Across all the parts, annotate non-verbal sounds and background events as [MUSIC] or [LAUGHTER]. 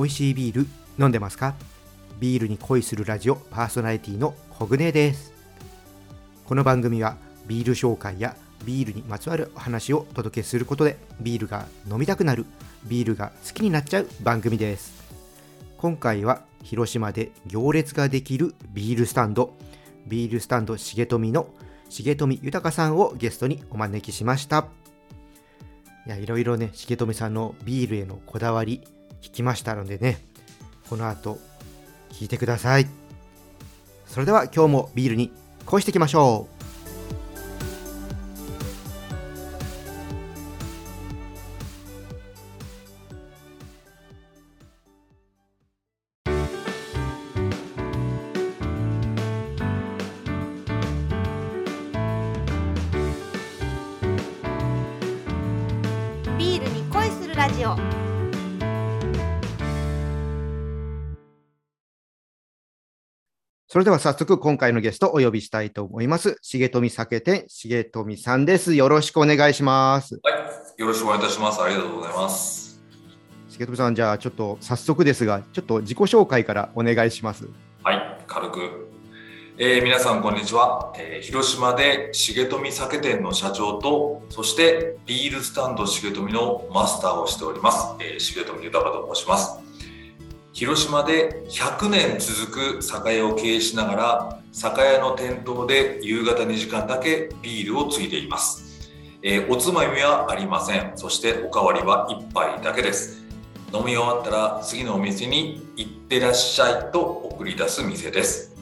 美味しいビール飲んでますか？ビールに恋するラジオパーソナリティのコグネです。この番組はビール紹介やビールにまつわるお話をお届けすることでビールが飲みたくなるビールが好きになっちゃう番組です。今回は広島で行列ができるビールスタンドビールスタンド重富の重富豊さんをゲストにお招きしました。いやいろいろね重富さんのビールへのこだわり聞きましたのでねこの後聞いてください。それでは今日もビールに恋していきましょう。それでは早速今回のゲストをお呼びしたいと思います重富酒店重富さんですよろしくお願いしますはい、よろしくお願いいたします。ありがとうございます。重富さんじゃあちょっと早速ですがちょっと自己紹介からお願いしますはい、軽く。えー皆さん、こんにちは、えー広島で重富酒店の社長と、そしてビールスタンド重富のマスターをしております、えー重富豊と申します。広島で100年続く酒屋を経営しながら、酒屋の店頭で夕方2時間だけビールをついでいます。えーおつまみはありません。そしておかわりは1杯だけです。飲み終わったら次のお店に行ってらっしゃいと送り出す店です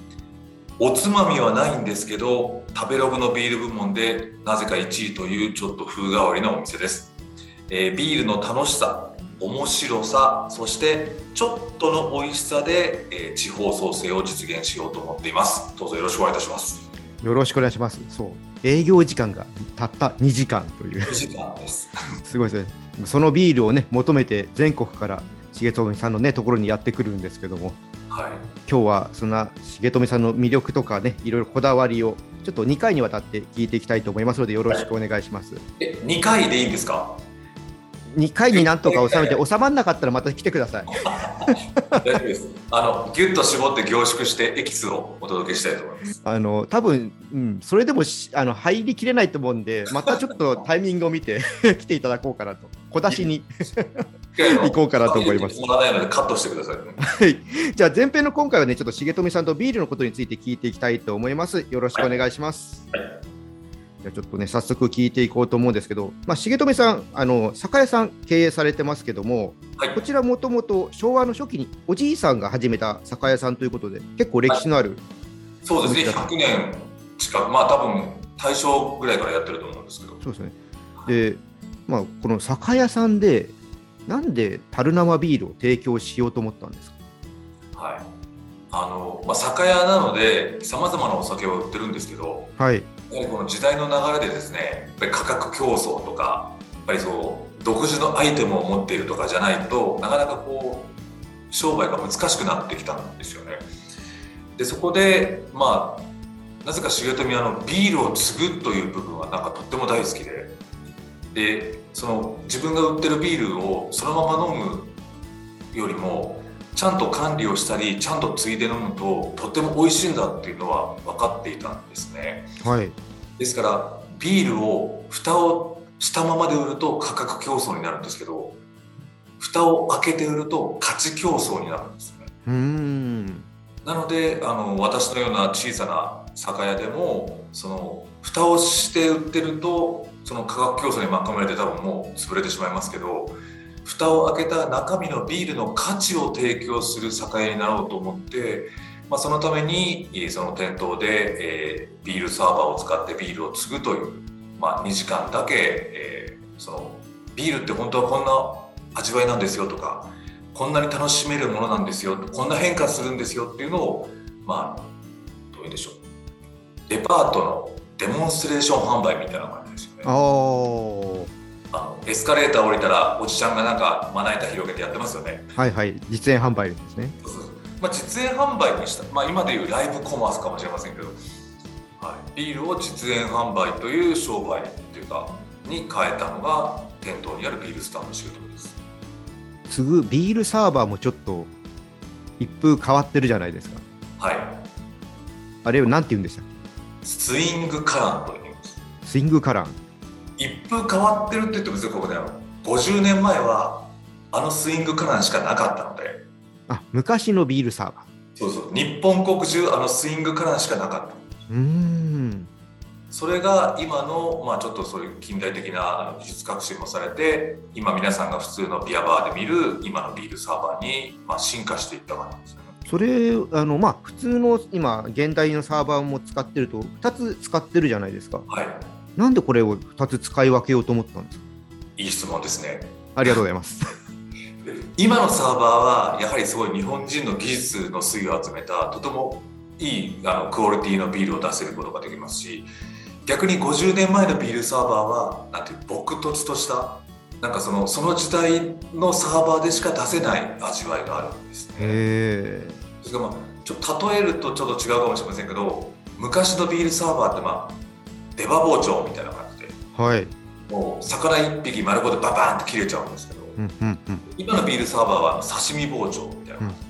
おつまみはないんですけど食べログのビール部門でなぜか1位というちょっと風変わりなお店です、えービールの楽しさ面白さそしてちょっとの美味しさで、えー地方創生を実現しようと思っています。どうぞよろしくお願いいたします。よろしくお願いします。そう。営業時間がたった2時間という。2時間です。[LAUGHS] すごいですね。そのビールをね、求めて全国から重富さんのね、ところにやってくるんですけども、はい。今日はそんな重富さんの魅力とかね、いろいろこだわりを、ちょっと2回にわたって聞いていきたいと思いますので、よろしくお願いします。え2回でいいんですか？2回になんとか収めて、収まらなかったらまた来てください。[LAUGHS] 大丈夫ですあのギュッと絞って凝縮してエキスをお届けしたいと思いますあの、多分、うん、それでもしあの入りきれないと思うんで、またちょっと [LAUGHS] タイミングを見て [LAUGHS] 来ていただこうかなと。小出しに。行こうかなと思いますカットしてください。はい。じゃあ前編の今回はね、ちょっと重富さんとビールのことについて聞いていきたいと思います。よろしくお願いします。はいじゃあちょっとね、早速聞いていこうと思うんですけど、まあ、重富さん、あの酒屋さん経営されてますけども、はいこちらもともと昭和の初期におじいさんが始めた酒屋さんということで、結構歴史のある、そうですね、100年近く、まあ多分大正ぐらいからやってると思うんですけど、そうですね。で、まあ、この酒屋さんで、なんで樽生ビールを提供しようと思ったんですか？はい。あの、まあ酒屋なので、さまざまなお酒を売ってるんですけど、はい。やはりこの時代の流れでですね、やっぱり価格競争とか、やっぱりそう、独自のアイテムを持っているとかじゃないとなかなかこう商売が難しくなってきたんですよね。でそこでまあなぜか重富はあのビールを継ぐという部分はなんかとっても大好きででその自分が売ってるビールをそのまま飲むよりもちゃんと管理をしたりちゃんと継いで飲むととっても美味しいんだっていうのは分かっていたんですね。はい。ですからビールを蓋をしたままで売ると価格競争になるんですけど蓋を開けて売ると価値競争になるんですよねうーん。なのであの私のような小さな酒屋でもその蓋をして売ってるとその価格競争に巻き込まれて多分もう潰れてしまいますけど蓋を開けた中身のビールの価値を提供する酒屋になろうと思って、まあ、そのためにその店頭で、えービールサーバーを使ってビールを継ぐという、まあ、2時間だけ、えーそのビールって本当はこんな味わいなんですよとかこんなに楽しめるものなんですよこんな変化するんですよっていうのをまあどういうでしょう。デパートのデモンストレーション販売みたいな感じですよね。あのエスカレーター降りたらおじちゃんがなんかまな板広げてやってますよねはいはい。実演販売ですね。まあ、実演販売にした、まあ、今でいうライブコマースかもしれませんけど、はい、ビールを実演販売という商売っていうかに変えたのが店頭にあるビールスタンドシュートです継ぐビールサーバーもちょっと一風変わってるじゃないですか。はい。あれをなんて言うんでしたっスイングカランと言います。けスイングカラン。一風変わってるって言っても別にここで50年前はあのスイングカランしかなかったので、あ、昔のビールサーバー。そうそう、日本国中あのスイングカランしかなかった。うーん。それが今の、まあ、ちょっとそういう近代的な技術革新もされて今皆さんが普通のビアバーで見る今のビールサーバーに、まあ、進化していったわけですよね。それ、あの、まあ、普通の今、現代のサーバーも使ってると、2つ使ってるじゃないですか。はい、なんでこれを2つ使い分けようと思ったんですか？いい質問ですね。ありがとうございます。[LAUGHS] 今のサーバーはやはりすごい日本人の技術の粋を集めたとてもいいあのクオリティのビールを出せることができますし逆に50年前のビールサーバーはなんていう朴突としたなんかそのその時代のサーバーでしか出せない味わいがあるんですね。へそれからまあちょっと例えるとちょっと違うかもしれませんけど昔のビールサーバーってまあ出刃包丁みたいな感じでえ。はい。もう魚一匹丸ごとババーンって切れちゃうんですけどうんうんうん。今のビールサーバーは刺身包丁みたいな感じで、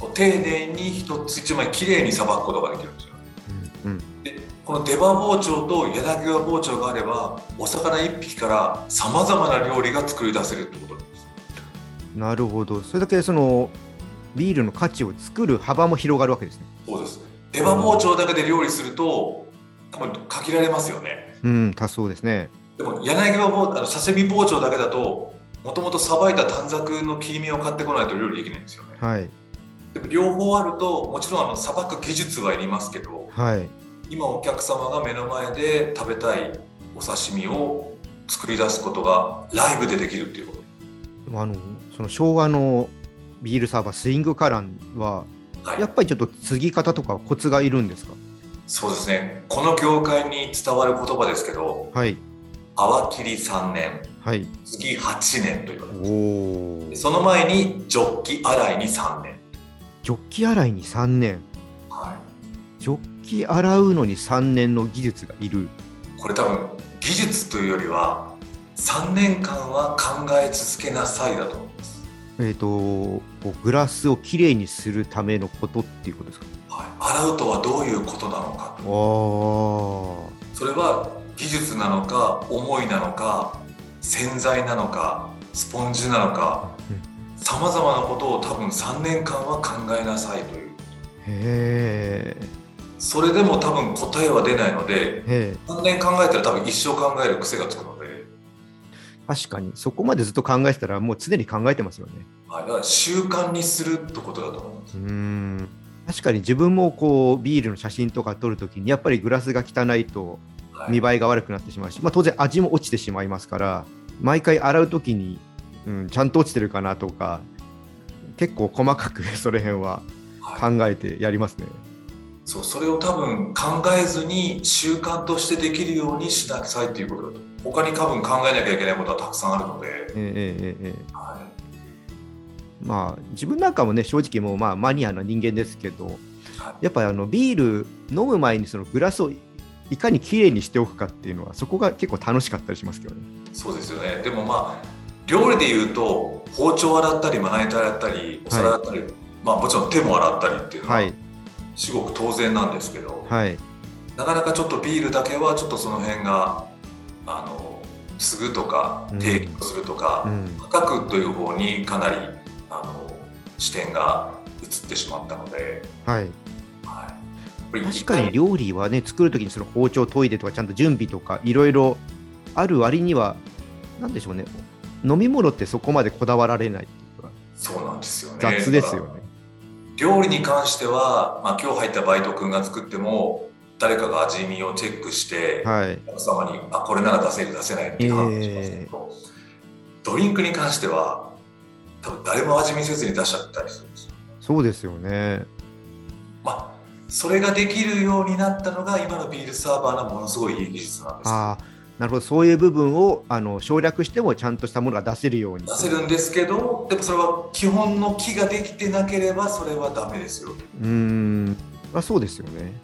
こう丁寧に一つ一枚きれいにさばくことができるんですよ。うんうん。でこの出刃包丁と柳刃包丁があればお魚一匹からさまざまな料理が作り出せるってことなんです。なるほど。それだけそのビールの価値を作る幅も広がるわけですね。そうです出刃包丁だけで料理すると多分限られますよね。うん、多そうですね。でも柳刃包あの刺身包丁だけだともともとさばいた短冊の切り身を買ってこないと料理できないんですよね。はい。でも両方あるともちろんあのさばく技術はいりますけどはい。今お客様が目の前で食べたいお刺身を作り出すことがライブでできるっていうこと。でもあのその昭和のビールサーバースイングカランははいやっぱりちょっと継ぎ方とかコツがいるんですか？そうですね。この業界に伝わる言葉ですけど、はい。泡切り3年、はい。次8年と言われ。その前にジョッキ洗いに3年。ジョッキ洗いに3年。はジョッキ洗うのに3年の技術がいる。い。これ多分技術というよりは3年間は考え続けなさいだと思います。えっ、とこうグラスをきれいにするためのことっていうことですか？はい。洗うとはどういうことなのか。それは技術なのか思いなのか洗剤なのかスポンジなのかうんさまざまなことを多分3年間は考えなさいというへえ。それでも多分答えは出ないのでへえ。3年考えたら多分一生考える癖がつくので、確かにそこまでずっと考えてたらもう常に考えてますよね。はい、だから習慣にするってことだと思いますうーん確かに自分もこうビールの写真とか撮るときにやっぱりグラスが汚いとはい。見栄えが悪くなってしまうし、まあ、当然味も落ちてしまいますから毎回洗うときに、うん、ちゃんと落ちてるかなとか結構細かく [LAUGHS] その辺ははい。考えてやりますね。そうそれを多分考えずに習慣としてできるようにしなさいっていうことだと。他に多分考えなきゃいけないことはたくさんあるので、ええええええ。はまあ自分なんかもね正直もうまあマニアな人間ですけどはい。やっぱりあのビール飲む前にそのグラスをいかにきれいにしておくかっていうのはそこが結構楽しかったりしますけどね。い、そうですよね。でもまあ料理で言うと包丁洗ったりまな板洗ったりお皿洗ったり、まあもちろん手も洗ったりっていうのは、はい。至極当然なんですけど、はい、なかなかちょっとビールだけはちょっとその辺があの継ぐとかうん。提供するとか、うん、価格という方にかなりあの視点が移ってしまったので、はい、はい、確かに料理はね作るときにその包丁研いでとかちゃんと準備とかいろいろある割にはなんでしょうね。飲み物ってそこまでこだわられない。っていうかそうなんですよね。雑ですよね。料理に関しては、まあ、今日入ったバイト君が作っても誰かが味見をチェックして、はい、お客様にあこれなら出せる出せないって話しますけど、ドリンクに関しては多分誰も味見せずに出しちゃったりするんですよ。そうですよね。まあそれができるようになったのが今のビールサーバーのものすごいいい技術なんです。ああ、なるほど、そういう部分をあの省略してもちゃんとしたものが出せるように。出せるんですけどでもそれは基本のキができてなければそれはダメですよ。うーん、まあ、そうですよね。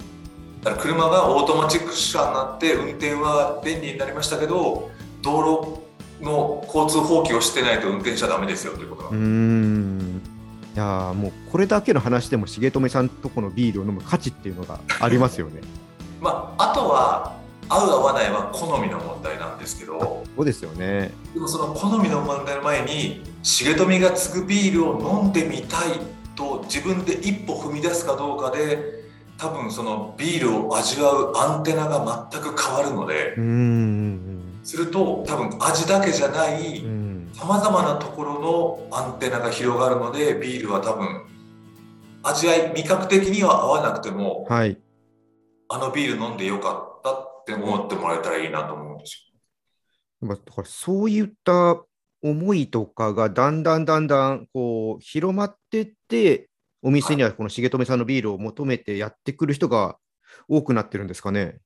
だから車がオートマチック車になって運転は便利になりましたけど道路の交通法規を知ってないと運転しちゃダメですよということうん。いやーもうこれだけの話でも重富さんとこのビールを飲む価値っていうのがありますよね。[LAUGHS] まあ、あとは合う合わないは好みの問題なんですけど。そうですよね。でもその好みの問題の前に重富が継ぐビールを飲んでみたいと自分で一歩踏み出すかどうかで多分そのビールを味わうアンテナが全く変わるので。うーんすると多分味だけじゃないうんさまざまなところのアンテナが広がるのでビールは多分味わい味覚的には合わなくてもはい。あのビール飲んでよかったって思ってもらえたらいいなと思うんですまあだからそういった思いとかがだんだんだんだんこう広まってって、お店にはこの重富さんのビールを求めてやってくる人が多くなってるんですかね。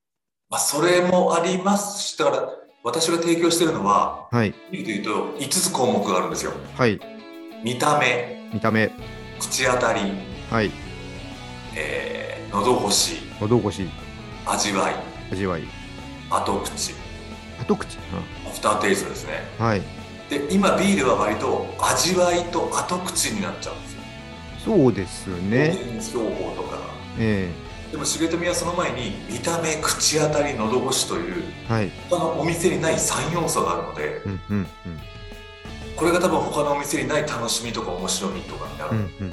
まあ、それもありますし、だから私が提供しているのは、はい。ビールでいうと5つ項目があるんですよ。はい。見た目、見た目。口当たり、はい。えー、喉越し、喉越し。味わい、味わい。後口、後口。アフターテイストですね。うんはい。で、今ビールは割と味わいと後口になっちゃうんですよ。そうですね。表現情報とかが。えでも重富はその前に見た目、口当たり、喉越しというえはい。他のお店にない3要素があるので、うんうんこれが多分他のお店にない楽しみとか面白みとかになる。うん。うん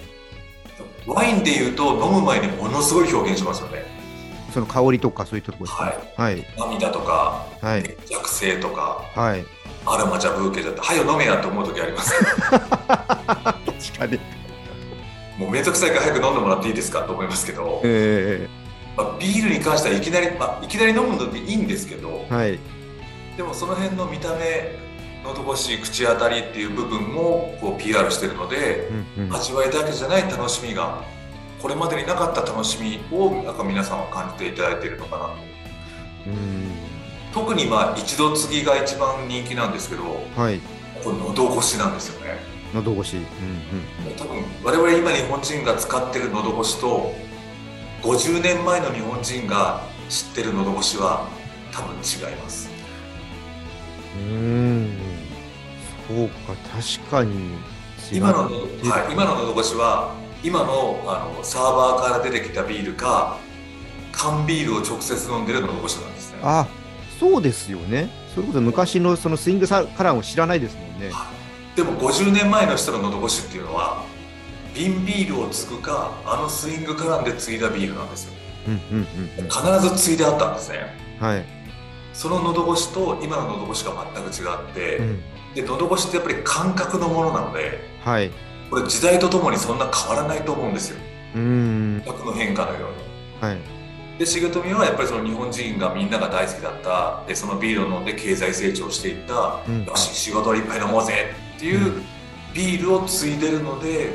うん。ワインで言うと飲む前にものすごい表現しますよね。その香りとかそういったところですか？はい。はい。涙とか、はい。弱性とか、はい。アロマ茶ブーケだって、はよ飲めやって思う時あります。[LAUGHS] 確かに。もうめんどくさいから早く飲んでもらっていいですかと思いますけど、えまあ、ビールに関してはいきなり、まあ、いきなり飲むのでいいんですけどえ、はい。でもその辺の見た目、喉越し、口当たりっていう部分もこう PR してるので、うんうん。味わいだけじゃない楽しみが、これまでになかった楽しみをなんか皆さんは感じていただいているのかなと。うん。特にまあ一度継ぎが一番人気なんですけど、はい。これ喉越しなんですよね。喉越し。うんうん。多分我々今日本人が使ってる喉越しと50年前の日本人が知ってる喉越しは多分違いますうーん。そうか、確かに。今の,、はい、今の喉越しは今のあのサーバーから出てきたビールか缶ビールを直接飲んでる喉越しなんですねあ、そうですよね。それこそ昔のそのスイングサカラーを知らないですもんね。でも50年前の人の喉越しっていうのは瓶ビールを継ぐかあのスイングカランで継いだビールなんですようんうんうんうん。必ず継いであったんですねはい。その喉越しと今の喉越しが全く違って、うん。で喉越しってやっぱり感覚のものなのではい。これ時代とともにそんな変わらないと思うんですようーん。感覚の変化のようにはい。で重富はやっぱりその日本人がみんなが大好きだったでそのビールを飲んで経済成長していった、うんよし仕事をいっぱい飲もうぜっていううビールを継いでるのでやっ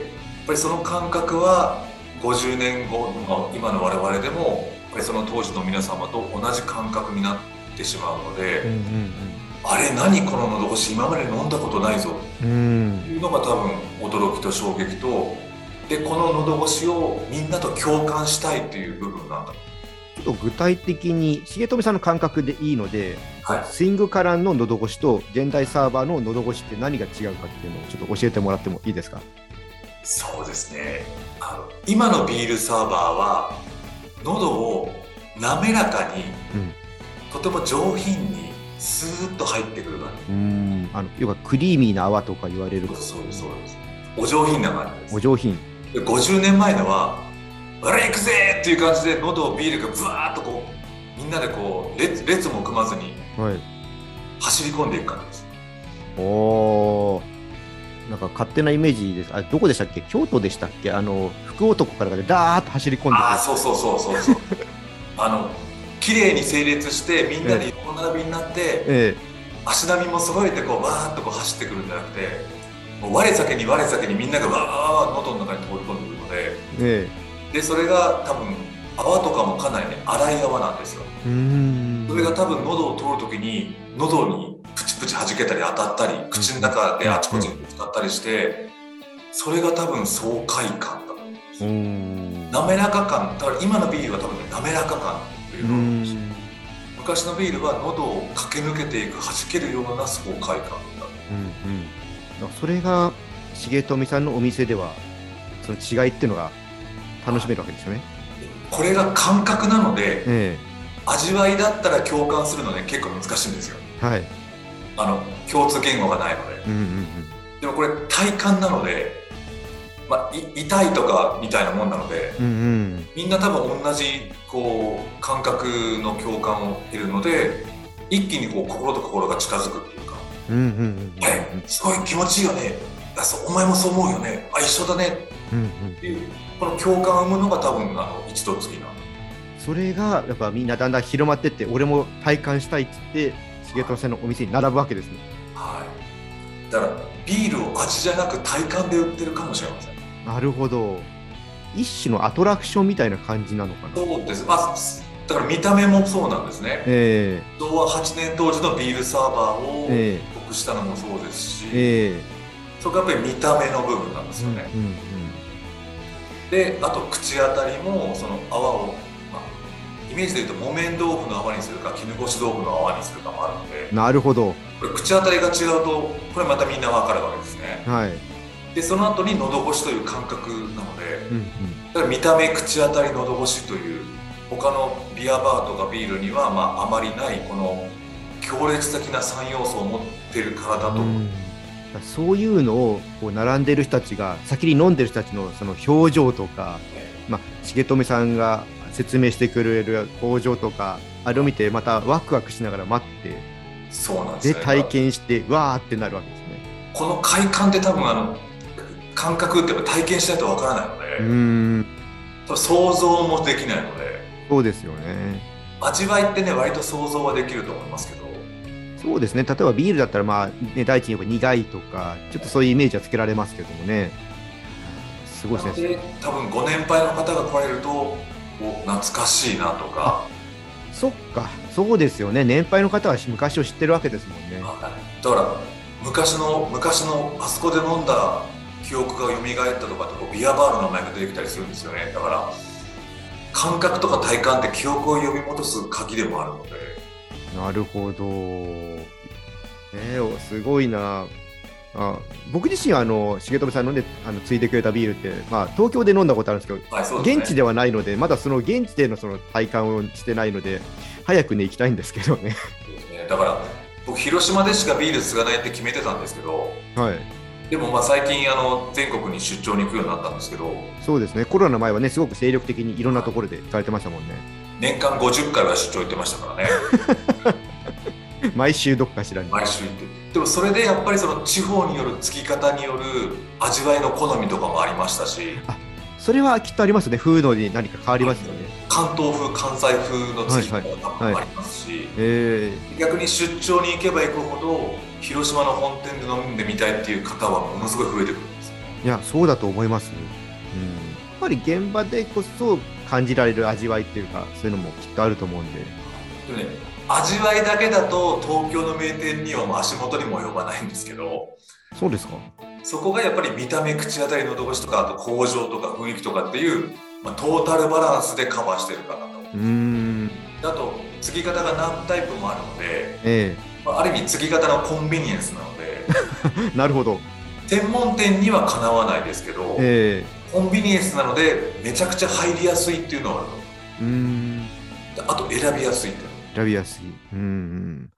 ぱりその感覚は50年後の今の我々でもやっぱりその当時の皆様と同じ感覚になってしまうので、うんうんあれ何この喉越し今まで飲んだことないぞうん。うん。いうのが多分驚きと衝撃とでこの喉越しをみんなと共感したいっていう部分なんだちょっと具体的に、重富さんの感覚でいいので、はい。スイングカラーの喉越しと現代サーバーの喉越しって何が違うかっていうのをちょっと教えてもらってもいいですか？そうですね。あの今のビールサーバーは喉を滑らかに、うん。とても上品にスーッと入ってくる感うーん。あの、要はクリーミーな泡とか言われる。じ、そうですそうですお上品な感じです。お上品。で50年前のは「あれ行くぜ!」っていう感じで喉をビールがブワーッとこうみんなでこう列列も組まずにはい。走り込んでいく感じです。おー。なんか勝手なイメージです。あ、どこでしたっけ？京都でしたっけ？あの、福男からでダーッと走り込んで。ああそうそうそうそうそう。[LAUGHS] あの綺麗に整列してみんなで横並びになって、え足並みも揃えてこうわーっとこう走ってくるんじゃなくてもう我先に我先にみんながわー喉の中に通り込んでくるのでええ。でそれが多分泡とかもかなりね粗い泡なんですよ。それが多分喉を通るときに喉にプチプチ弾けたり当たったり口の中であちこちにぶつかったりしてそれが多分爽快感だと思。滑らか感だから今のビールは多分ね滑らか感といううのを。昔のビールは喉を駆け抜けていく弾けるような爽快感だっただからそれが重富さんのお店ではその違いっていうのが楽しめるわけですよね。これが感覚なのでえ味わいだったら共感するのね結構難しいんですよ。えはい。あの共通言語がないので。うんうんでもこれ体感なので、まあ、い痛いとかみたいなもんなのでうんうん。うんみんな多分同じこう感覚の共感を得るので一気にこう心と心が近づくっていうかうんうんうん「えすごい気持ちいいよね。あそうお前もそう思うよね。あ一緒だね」うんうん。っていうこの共感を生むのが多分あの一度次なそれがやっぱみんなだんだん広まってって俺も体感したいっつって重富さんのお店に並ぶわけですね。はい。だからビールを味じゃなく体感で売ってるかもしれません。なるほど。一種のアトラクションみたいな感じなのかな。そうです。まあだから見た目もそうなんですね。え昭和8年当時のビールサーバーをええ。僕したのもそうですし、ええ。そこがやっぱり見た目の部分なんですえよね、うんうんであと口当たりもその泡を、まあ、イメージで言うと木綿豆腐の泡にするか絹ごし豆腐の泡にするかもあるので。うん、なるほど。これ口当たりが違うとこれまたみんな分かるわけですね。はい。でその後に喉越しという感覚なので。うんうん。だから見た目口当たり喉越しという他のビアバーとかビールにはまああまりないこの強烈的な3要素を持ってるからだとうんそういうのをこう並んでる人たちが先に飲んでる人たちのその表情とか、まあ、重富さんが説明してくれる工場とかあれを見てまたワクワクしながら待ってそうなんですねで体験してわーってなるわけですね。この快感って多分あの感覚って体験しないとわからないので、うーん想像もできないのでそうですよね。味わいってね割と想像はできると思いますけどそうですね。例えばビールだったら、まあね、第一に言えば苦いとかちょっとそういうイメージはつけられますけどもね。すごいですね。で多分ご年配の方が来られるとお懐かしいなとか。そっか。そうですよね。年配の方は昔を知ってるわけですもんね。だから昔の昔のあそこで飲んだ記憶が蘇ったとかってこうビアバーの名前が出てきたりするんですよね。だから感覚とか体感って記憶を呼び戻す鍵でもあるのでなるほど。えー、すごいな。あ僕自身はあの重富さんのねあのついてくれたビールって、まあ、東京で飲んだことあるんですけどはいね現地ではないのでまだその現地でのその体感をしてないので早くね行きたいんですけどね。だから僕広島でしかビール継がないって決めてたんですけどはいでもまあ最近あの全国に出張に行くようになったんですけどそうですねコロナの前はねすごく精力的にいろんなところで行かれてましたもんね。年間50回は出張行ってましたからね [LAUGHS] 毎週どっかしらに。毎週行ってでもそれでやっぱりその地方による継ぎ方による味わいの好みとかもありましたしそれはきっとありますね。風土に何か変わりますよね。関東風関西風の継ぎ方が多分ありますし、え逆に出張に行けば行くほど広島の本店で飲んでみたいっていう方はものすごい増えてくるんですいや、そうだと思います。うん、ぱり現場でこそ感じられる味わいっていうか、そういうのもきっとあると思うんで。味わいだけだと東京の名店には足元にも及ばないんですけどそうですか？そこがやっぱり見た目口当たりのど越しとかあと工場とか雰囲気とかっていう、まあ、トータルバランスでカバーしてるかなとうーん。あと継ぎ方が何タイプもあるので、えまあ、ある意味継ぎ方のコンビニエンスなのでえ [LAUGHS] なるほど。専門店にはかなわないですけど、えコンビニエンスなのでめちゃくちゃ入りやすいっていうのはあるとうーん。うあと選びやすいっていうの選びやすい。うんうん。なる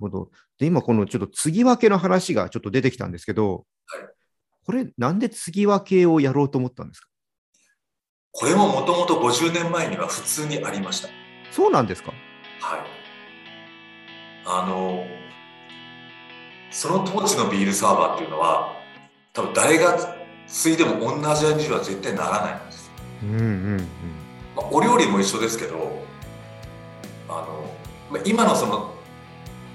ほど。で、今このちょっと継ぎ分けの話がちょっと出てきたんですけど、はいこれなんで継ぎ分けをやろうと思ったんですか？これももともと50年前には普通にありましたそうなんですか？はいあのその当時のビールサーバーっていうのは多分誰が継いでも同じ味には絶対ならないんです、うんうんうん。まあ、お料理も一緒ですけどあのまあ今のその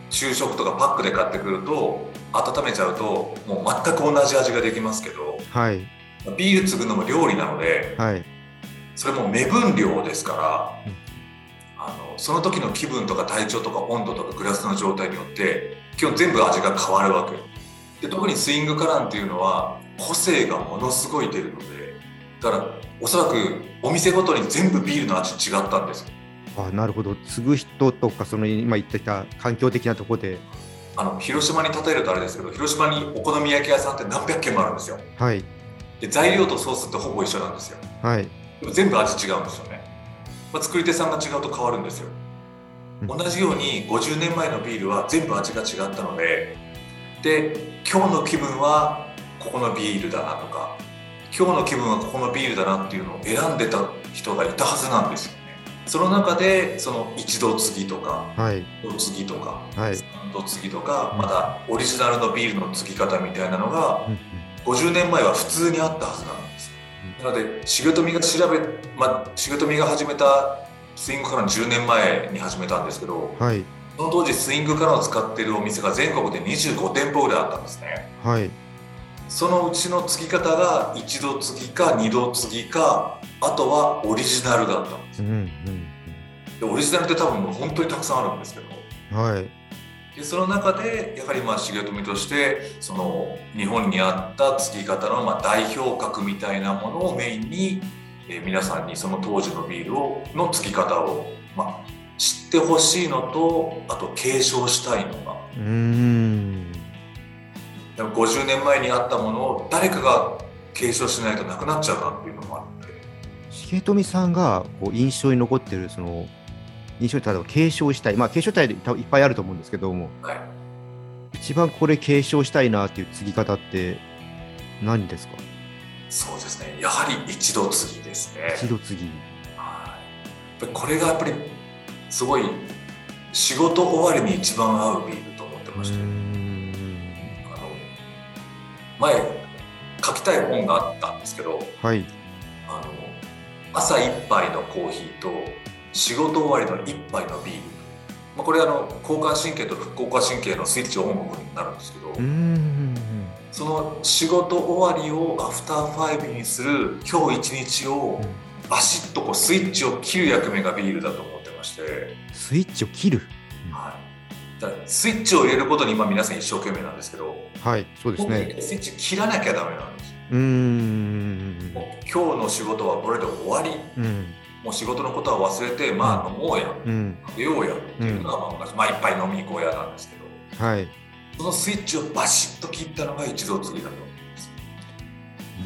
昼食とかパックで買ってくると温めちゃうともう全く同じ味ができますけどはい。ビール継ぐのも料理なのではい。それも目分量ですから、うんあのその時の気分とか体調とか温度とかグラスの状態によって基本全部味が変わるわけで特にスイングカランっていうのは個性がものすごい出るのでだからおそらくお店ごとに全部ビールの味違ったんですよ。あなるほど。継ぐ人とか、その今言ってた環境的なところで。あの広島に例えるとあれですけど広島にお好み焼き屋さんって何百軒もあるんですよ。はい。で材料とソースってほぼ一緒なんですよ。はい。でも全部味違うんですよね、まあ、作り手さんが違うと変わるんですよ。うん。同じように50年前のビールは全部味が違ったのでで今日の気分はここのビールだなとか今日の気分はここのビールだなっていうのを選んでた人がいたはずなんですよね。その中でその一度継ぎとかはい。二度継ぎとかはい。三度継ぎとかまたオリジナルのビールの継ぎ方みたいなのがうん50年前は普通にあったはずなんですなので重富が調べ、まあ、重富が始めたスイングカラー10年前に始めたんですけどはい。その当時スイングカラーを使っているお店が全国で25店舗ぐらいあったんですね。はいそのうちの継ぎ方が一度継ぎか二度継ぎかあとはオリジナルだった。んですうんうん。でオリジナルって多分もう本当にたくさんあるんですけど。うんはい。でその中でやはりまあ重富としてその日本にあった継ぎ方のまあ代表格みたいなものをメインに、えー皆さんにその当時のビールをの継ぎ方を、まあ、知ってほしいのとあと継承したいのが。うーんでも50年前にあったものを誰かが継承しないとなくなっちゃうなっていうのもあって。重富さんがこう印象に残ってるその印象に例えば継承したい。まあ継承したい多分いっぱいあると思うんですけども。はい。一番これ継承したいなっていう継ぎ方って何ですか？そうですね。やはり一度継ぎですね。一度継ぎ。はい。これがやっぱりすごい仕事終わりに一番合うビールと思ってまして、んあの前書きたい本があったんですけどはい。あの朝一杯のコーヒーと仕事終わりの一杯のビール、まあ、これあの交感神経と副交感神経のスイッチオンオフになるんですけど、うーんその仕事終わりをアフターファイブにする今日一日をバシッとこうスイッチを切る役目がビールだと思ってまして、スイッチを切る？スイッチを入れることに今皆さん一生懸命なんですけど、はいそうですね。スイッチ切らなきゃダメなんです。ようーん。もう今日の仕事はこれで終わり。うん。もう仕事のことは忘れてまあ飲もうや。うん。食べようや。っていうのがまあ昔、まあ、いっぱい飲みに行こうやなんですけど。はい。そのスイッチをバシッと切ったのが一度次だと思うんです。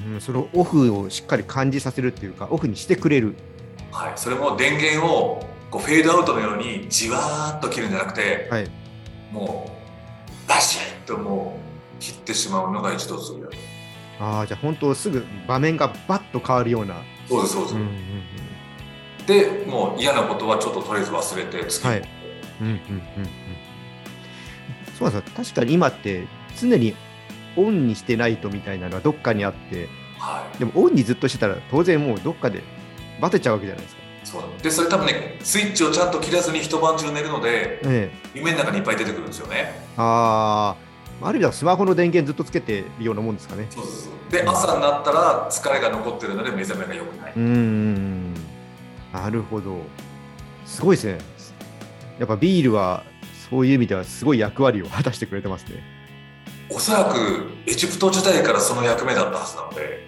うんそのオフをしっかり感じさせるっていうかオフにしてくれる。はい、それも電源をこうフェードアウトのようにじわーっと切るんじゃなくてはいもうバシッともう切ってしまうのが一度次だとああじゃあ本当すぐ場面がバッと変わるような。そうですそうです、うんうんでもう嫌なことはちょっととりあえず忘れてはい。うんうんうんうん。そうなんですよ。確かに今って常にオンにしてないとみたいなのはどっかにあって。はい。でもオンにずっとしてたら当然もうどっかでバテちゃうわけじゃないですか。そうでそれ多分ねスイッチをちゃんと切らずに一晩中寝るのでええ、夢の中にいっぱい出てくるんですよねああある意味ではスマホの電源ずっとつけてるようなもんですかね。そうそうそうで朝になったら疲れが残ってるので目覚めが良くない、うーんなるほど。すごいですね。やっぱビールはそういう意味ではすごい役割を果たしてくれてますね。おそらくエジプト時代からその役目だったはずなので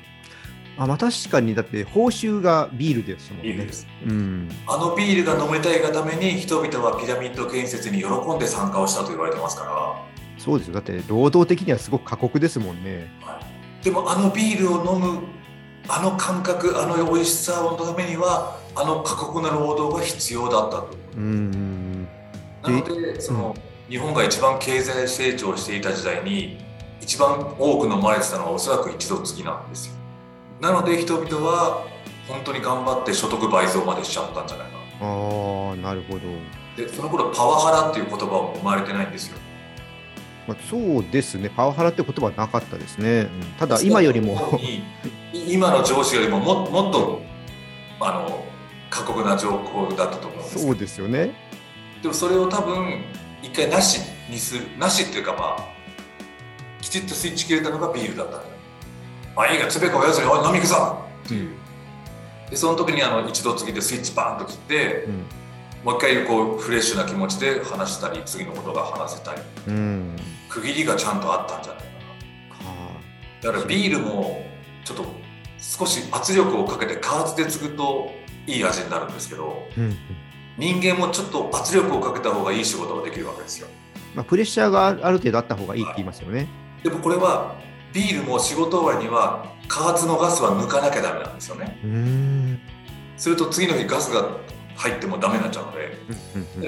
あまあ確かにだって報酬がビールですもんね。ビールですうん。あのビールが飲みたいがために人々はピラミッド建設に喜んで参加をしたと言われてますからそうですよ。だって労働的にはすごく過酷ですもんね。でもあのビールを飲むあの感覚あの美味しさのためにはあの過酷な労働が必要だったとうんうんなのでその、日本が一番経済成長していた時代に一番多く飲まれてたのはおそらく一度次なんですよなので人々は本当に頑張って所得倍増までしちゃったんじゃないかなうん。ああなるほど。でその頃パワハラっていう言葉も生まれてないんですよまあ、そうですね。パワハラって言葉はなかったですね。うんただ今よりも。い [LAUGHS] 今の上司よりもももっとあの過酷な状況だったと思うんですそうですよね。でもそれを多分一回なしにするなしっていうかまあきちっとスイッチ切れたのがビールだったんだよまあいいがつべこやつにおい飲み行くぞっていうでその時にあの一度次でスイッチバーンと切ってうん。もう一回こうフレッシュな気持ちで話したり次のことが話せたりうん。区切りがちゃんとあったんじゃないかなはだからビールもちょっと少し圧力をかけて加圧で継ぐといい味になるんですけどあ。うん。人間もちょっと圧力をかけた方がいい仕事ができるわけですよまあ、プレッシャーがある程度あった方がいいって言いますよね。でもこれはビールも仕事終わりには加圧のガスは抜かなきゃダメなんですよね。すると次の日ガスが入ってもダメになっちゃうので、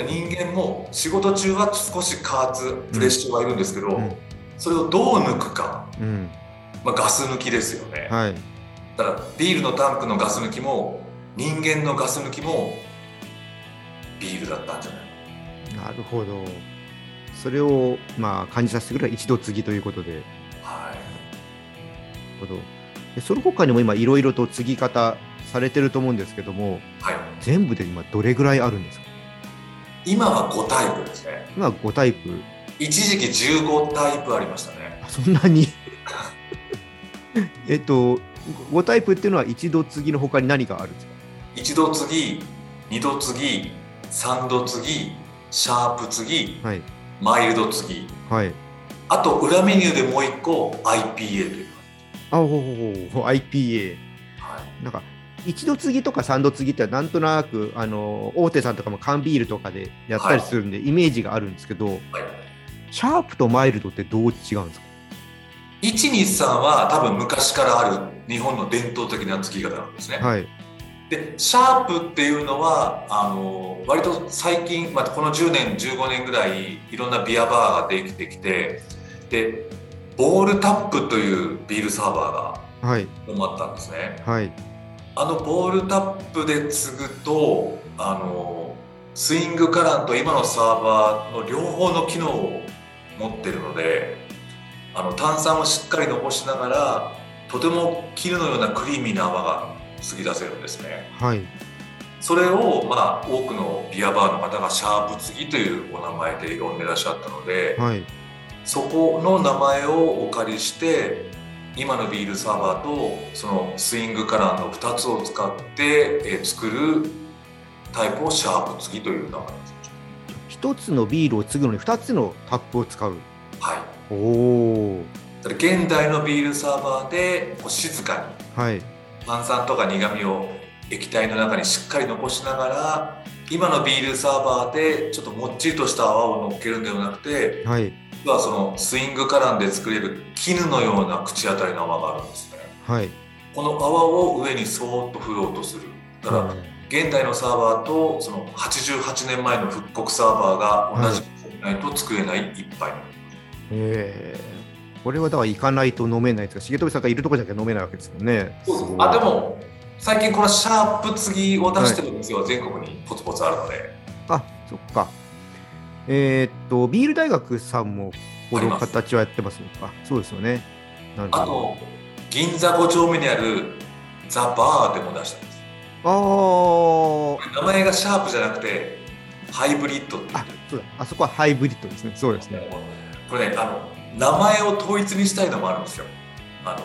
人間も仕事中は少し加圧プレッシャーはいるんですけど、うんそれをどう抜くか、うんまあ、ガス抜きですよね。はいだからビールのタンクのガス抜きも人間のガス抜きもビールだったんじゃないなるほど。それをまあ感じさせてくれる一度継ぎということで。ほどでその他にも今いろいろと継ぎ方されてると思うんですけどもはい。全部で今どれぐらいあるんですか？今は5タイプですね。今5タイプ一時期15タイプありましたね。あそんなに？[LAUGHS] えっと5タイプっていうのは一度継ぎの他に何があるんですか？一度継ぎ、二度継ぎ、三度継ぎ、シャープ継ぎ、はいマイルド継ぎ。はいあと裏メニューでもう一個 IPA という。あほうほうほう IPA はい。なんか一度継ぎとか三度継ぎってなんとなくあの大手さんとかも缶ビールとかでやったりするんで、イメージがあるんですけどはい。シャープとマイルドってどう違うんですか？123は多分昔からある日本の伝統的な継ぎ方なんですね。はいでシャープっていうのはあの割と最近、まあ、この10年15年ぐらいいろんなビアバーができてきてでボールタップというビールサーバーがはい。生まったんですね。はい。あのボールタップで継ぐとあのスイングカランと今のサーバーの両方の機能を持ってるのであの炭酸をしっかり残しながらとても絹のようなクリーミーな泡が継ぎ出せるんですね。はい。それを、まあ、多くのビアバーの方がシャープ継ぎというお名前で呼んでらっしゃったので、はいそこの名前をお借りして今のビールサーバーとそのスイングカラーの2つを使って、えー作るタイプをシャープ継ぎという名前です。一つのビールを継ぐのに二つのタップを使う。はい、おお現代のビールサーバーでこう静かにはい。炭酸とか苦味を液体の中にしっかり残しながら今のビールサーバーでちょっともっちりとした泡を乗っけるんではなくてはい実はそのスイングカランで作れる絹のような口当たりの泡があるんですね。はい。この泡を上にそーっと振ろうとする。だから現代のサーバーとその88年前の復刻サーバーが同じくないと作れない一杯。ええ。これはだから行かないと飲めないですか。重富さんがいるとこじゃ飲めないわけですもん。ねそうそう。あでも最近このシャープ継ぎを出してるんですよ、全国にポツポツあるので。あそっかえーっとビール大学さんもこの形はやってますのか？そうですよね。なるほど。あと銀座5丁目にあるザ・バーでも出したんです。あー。名前がシャープじゃなくてハイブリッドって言あそうだ。あそこはハイブリッドですね。そうですね。これねあの名前を統一にしたいのもあるんですよ。あの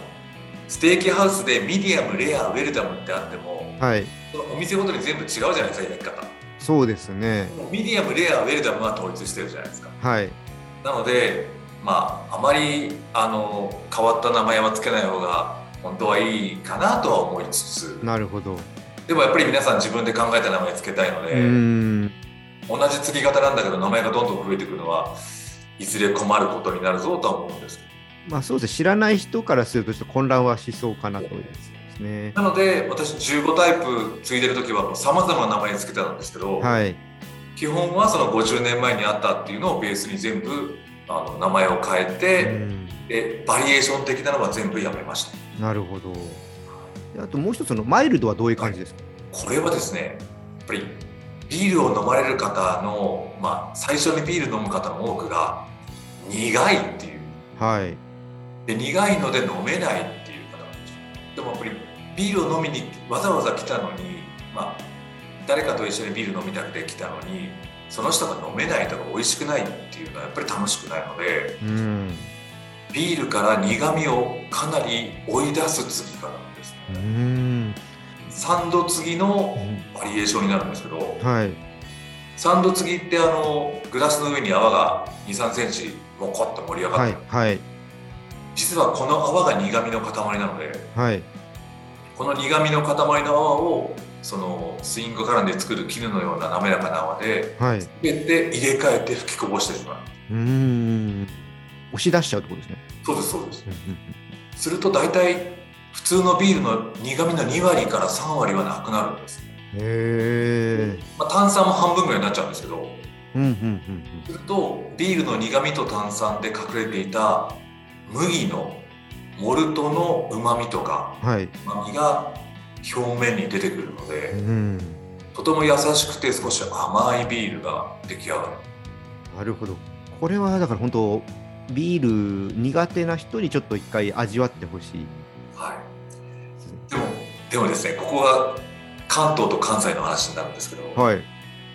ステーキハウスでミディアムレアウェルダムってあってもはい。お店ごとに全部違うじゃないですか焼き方そうですね。ミディアムレアウェルダムは統一してるじゃないですか。はい。なのでまああまりあの変わった名前はつけない方が本当はいいかなとは思いつつ。なるほど。でもやっぱり皆さん自分で考えた名前つけたいので、うーん。同じ継ぎ方なんだけど名前がどんどん増えてくるのはいずれ困ることになるぞとは思うんですまあそうですね。知らない人からするとちょっと混乱はしそうかなというですね。なので私15タイプ継いでる時はさまざまな名前つけてたんですけど、はい。基本はその50年前にあったっていうのをベースに全部あの名前を変えうて、ん。でバリエーション的なのは全部やめました。なるほど。であともう一つのマイルドはどういう感じですか？これはですねやっぱりビールを飲まれる方の、まあ、最初にビール飲む方の多くが苦いっていう。はい。で苦いので飲めないっていう方なんですよ。でもやっぱりビールを飲みにわざわざ来たのにまあ誰かと一緒にビール飲みたくて来たのにその人が飲めないとか美味しくないっていうのはやっぱり楽しくないのでうん。ビールから苦味をかなり追い出す継ぎ方なんです。うねん。3度継ぎのバリエーションになるんですけどはい。3度継ぎってあのグラスの上に泡が2 3センチもこっと盛り上がはって。る、いはい。実はこの泡が苦味の塊なのではいこの苦味の塊の泡をそのスイングカランで作る絹のような滑らかな泡ではい。全て入れ替えて吹きこぼしてしまう。うーん。押し出しちゃうってことですね。そうですそうです。すると大体普通のビールの苦味の2割から3割はなくなるんです、うん、へえ。まあ、炭酸も半分ぐらいになっちゃうんですけど。うんうんうん。するとビールの苦味と炭酸で隠れていた麦のモルトのうまみとかうまみが表面に出てくるのでうん。とても優しくて少し甘いビールが出来上がるなるほど。これはだから本当ビール苦手な人にちょっと一回味わってほしい。はいでもでもですねここが関東と関西の話になるんですけど、はい。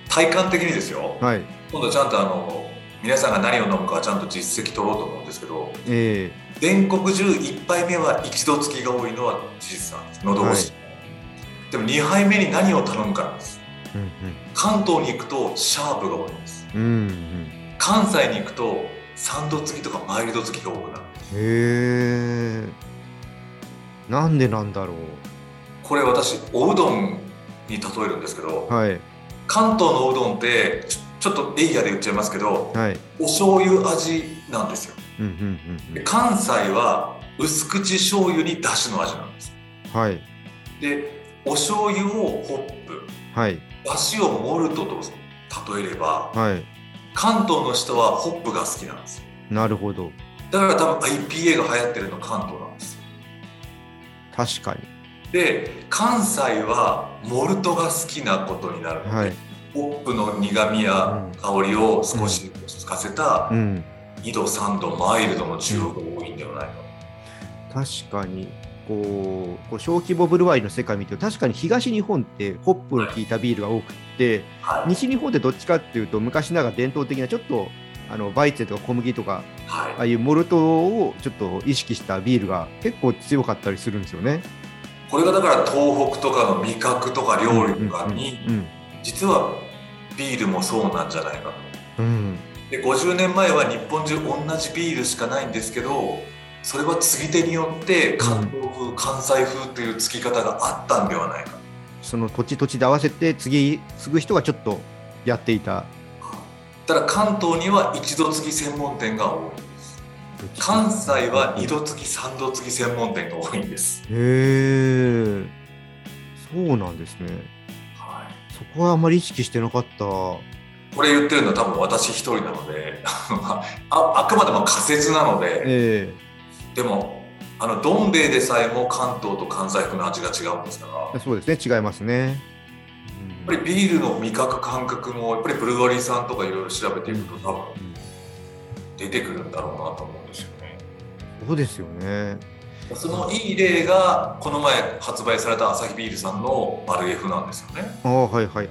体感的にですよはい。今度ちゃんとあの皆さんが何を飲むかはちゃんと実績取ろうと思うんですけどえ全国中1杯目は一度つきが多いのは事実なんです喉越し、でも2杯目に何を頼むかなんですえうん関東に行くとシャープが多いんですうん。うんうん。関西に行くと3度つきとかマイルドつきが多くなるへえ。なんでなんだろこれ私おうどんに例えるんですけどう。はい。関東のおうどんってちょっとエイヤで言っちゃいますけどはい。お醤油味なんですようんうんうんで関西は薄口醤油にだしの味なんですうん。はい。でお醤油をホップはい。だしをモルトと例えればはい。関東の人はホップが好きなんですよなるほど。だから多分 IPA が流行ってるの関東なんですよ確かに。で関西はモルトが好きなことになるので、はい。ホップの苦みや香りを少しつかせたうん。2度3度マイルドの中央が多いんではないか確かに。こう小規模ブルワリーの世界見て確かに東日本ってホップの効いたビールが多くってはい、西日本ってどっちかっていうと昔ながら伝統的なちょっとあのバイツェンとか小麦とかはいああいうモルトをちょっと意識したビールが結構強かったりするんですよね。これがだから東北とかの味覚とか料理とかにうん実はビールもそうなんじゃないかと。うん。うんで50年前は日本中同じビールしかないんですけどそれは継ぎ手によって関東風、関西風という継ぎ方があったんではないか。その土地土地で合わせて次継ぐ人がちょっとやっていた。ただ関東には一度継ぎ専門店が多いんです。関西は二度継ぎ三度継ぎ専門店が多いんです、へえそうなんですね。はい、そこはあまり意識してなかった。これ言ってるのは多分私一人なので [LAUGHS] ああくまでも仮説なのでえでもあのどん兵衛でさえも関東と関西風の味が違うんですからえそうですね違いますね。やっぱりビールの味覚感覚もやっぱりブルワリーさんとかいろいろ調べていくと多分うん出てくるんだろうなと思うんですよね。そうですよね。そのいい例がこの前発売されたアサヒビールさんのマルエフなんですよね。ああはいはい。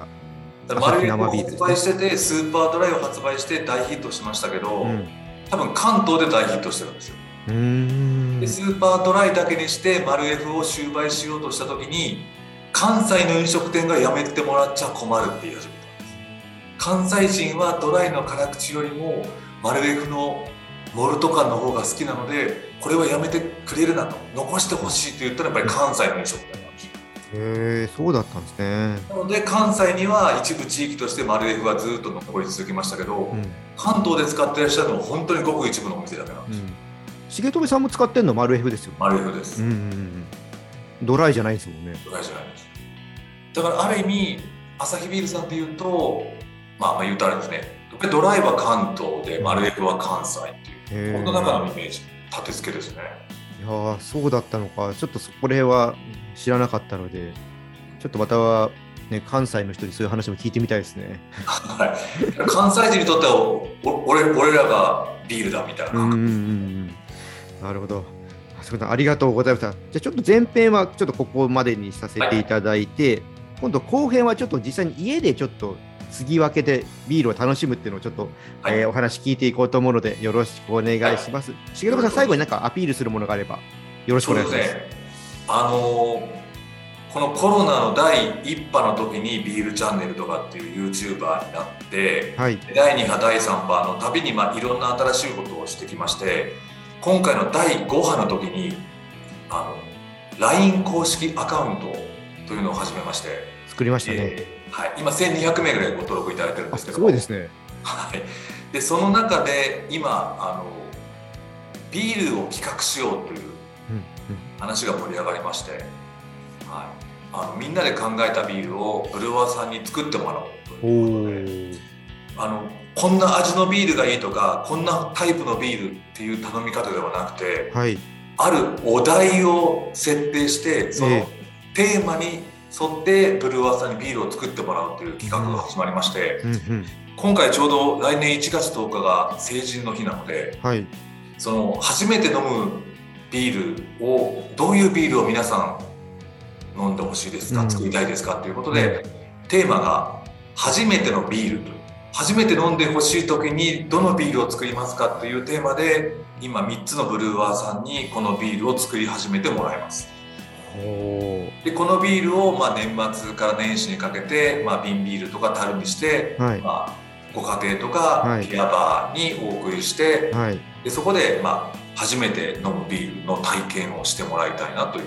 マルエフを発売しててスーパードライを発売して大ヒットしましたけど、うん。多分関東で大ヒットしてるんですよ。でスーパードライだけにしてマルエフを終売しようとした時に関西の飲食店がやめてもらっちゃ困るって言い始めたんです関西人はドライの辛口よりもマルエフのモルト感の方が好きなのでこれはやめてくれるなと残してほしいと言ったらやっぱり関西の飲食店なんですよへえそうだったんですね。なので関西には一部地域としてマルエフがずっと残り続けましたけど、うん。関東で使ってらっしゃるのは本当にごく一部のお店だけなんです、うん。重富さんも使ってんのマルエフですよ。マルエフです、うんうんうん。ドライじゃないですもんね。ドライじゃないですだからある意味アサヒビールさんっていうとまあまあ言うとあれですねドライは関東でマルエフは関西っていうこの中のイメージ立て付けですねいやーそうだったのか。ちょっとそこら辺は知らなかったので、ちょっとまたは、ね、関西の人にそういう話も聞いてみたいですね。はい関西人にとってはおお俺俺らがビールだみたいなうんうんうん。なるほど。ありがとうございました。じゃあちょっと前編はちょっとここまでにさせていただいて、今度後編はちょっと実際に家でちょっと継ぎ分けてビールを楽しむっていうのをちょっと、はいえーお話聞いていこうと思うのでよろしくお願いします。重信さん最後になんかアピールするものがあればよろしくお願いします。すねあのーこのコロナの第1波の時にビールチャンネルとかっていう YouTuber になってはい。第2波第3波のたびにまあいろんな新しいことをしてきまして今回の第5波の時にあの LINE 公式アカウントというのを始めまして、作りましたね。えーはい、今1200名ぐらいご登録いただいてるんであすけどすごいですね。はい、でその中で今あのビールを企画しようといううん話が盛り上がりまして、はい、あのみんなで考えたビールをブルワーさんに作ってもらおうとうん、いうことで。あのこんな味のビールがいいとかこんなタイプのビールっていう頼み方ではなくてはい。あるお題を設定してそのえ。テーマに沿ってブルワーさんにビールを作ってもらうという企画が始まりましてうんうん。今回ちょうど来年1月10日が成人の日なのではい。その初めて飲むビールをどういうビールを皆さん飲んでほしいですか、うん。作りたいですかということで、テーマが「初めてのビール」と初めて飲んでほしい時にどのビールを作りますかというテーマで今3つのブルーワーさんにこのビールを作り始めてもらいます。ほでこのビールをまあ年末から年始にかけて、まあ、瓶ビールとか樽にして、うはい。まあ、ご家庭とはい。かビアバーにお送りして、はい。でそこで、まあ、初めて飲むビールの体験をしてもらいたいなという。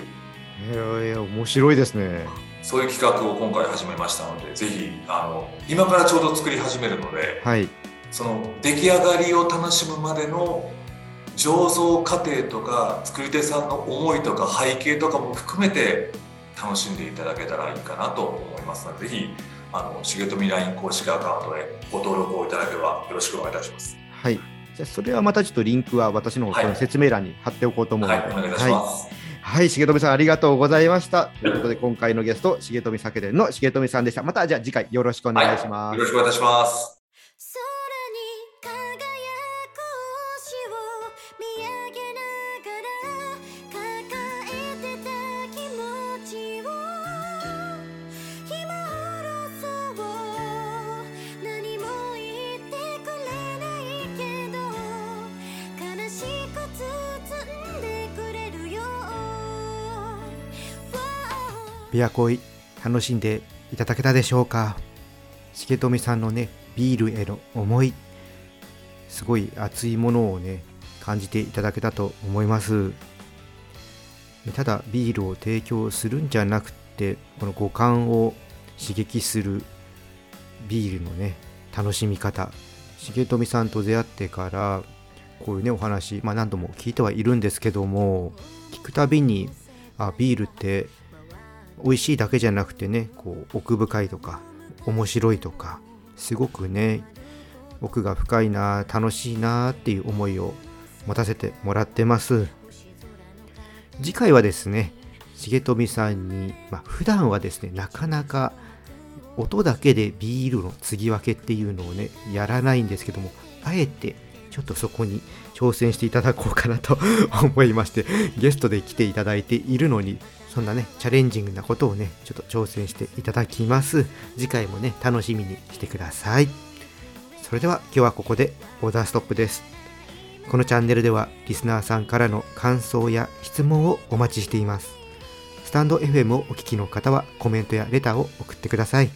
えー、面白いですね。そういう企画を今回始めましたのでぜひあの今からちょうど作り始めるのではい。その出来上がりを楽しむまでの醸造過程とか作り手さんの思いとか背景とかも含めて楽しんでいただけたらいいかなと思いますのでぜひあの重富 LINE 公式アカウントでご登録をいただければよろしくお願いいたします。はい。じゃあそれはまたちょっとリンクは私のの説明欄に貼っておこうと思うので、はい、お願いいたします。はい、重富さんありがとうございました。ということで、今回のゲスト、重富酒店の重富さんでした。また、じゃあ次回よろしくお願いします。よろしくお願いいたします。ビアコイ、楽しんでいただけたでしょうか？重富さんのね、ビールへの思い、すごい熱いものをね、感じていただけたと思います。ただ、ビールを提供するんじゃなくて、この五感を刺激するビールのね、楽しみ方。重富さんと出会ってから、こういうね、お話、まあ何度も聞いてはいるんですけども、聞くたびに、あ、ビールって美味しいだけじゃなくてねこう奥深いとか面白いとかすごくね奥が深いな楽しいなっていう思いを持たせてもらってます。次回はですね重富さんに、まあ、普段はですねなかなか音だけでビールの継ぎ分けっていうのをねやらないんですけどもあえてちょっとそこに挑戦していただこうかなと思いましてゲストで来ていただいているのにそんなねチャレンジングなことをねちょっと挑戦していただきます。次回もね楽しみにしてください。それでは今日はここでオーダーストップです。このチャンネルではリスナーさんからの感想や質問をお待ちしています。スタンド FM をお聞きの方はコメントやレターを送ってください。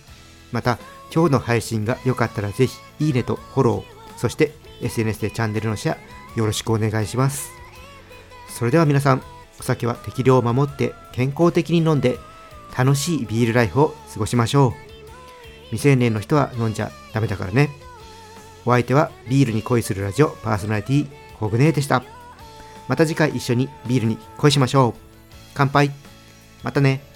また今日の配信が良かったらぜひいいねとフォローそして SNS でチャンネルのシェアよろしくお願いします。それでは皆さんお酒は適量を守って健康的に飲んで楽しいビールライフを過ごしましょう。未成年の人は飲んじゃダメだからね。お相手はビールに恋するラジオパーソナリティコグネーでした。また次回一緒にビールに恋しましょう。乾杯。またね。